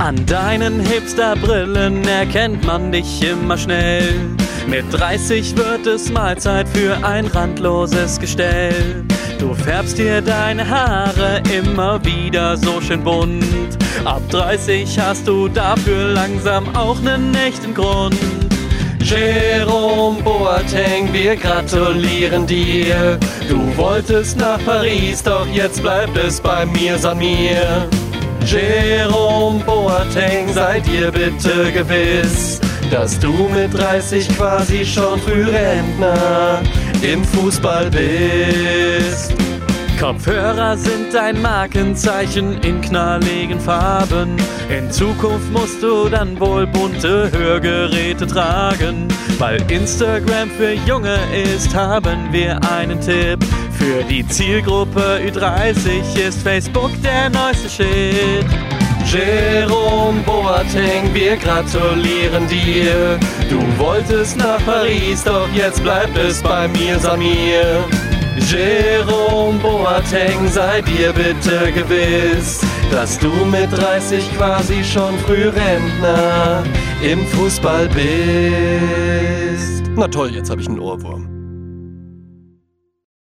An deinen Hipsterbrillen erkennt man dich immer schnell. Mit 30 wird es Mahlzeit für ein randloses Gestell. Du färbst dir deine Haare immer wieder so schön bunt. Ab 30 hast du dafür langsam auch nen echten Grund. Jerome Boateng, wir gratulieren dir. Du wolltest nach Paris, doch jetzt bleibt es bei mir, Samir. Jerome Boateng, sei dir bitte gewiss, dass du mit 30 quasi schon Frührentner im Fußball bist. Kopfhörer sind dein Markenzeichen in knalligen Farben. In Zukunft musst du dann wohl bunte Hörgeräte tragen. Weil Instagram für Junge ist, haben wir einen Tipp. Für die Zielgruppe Ü30 ist Facebook der neueste Shit. Jerome Boateng, wir gratulieren dir. Du wolltest nach Paris, doch jetzt bleibt es bei mir, Samir. Jerome Boateng, sei dir bitte gewiss, dass du mit 30 quasi schon Frührentner im Fußball bist. Na toll, jetzt habe ich einen Ohrwurm.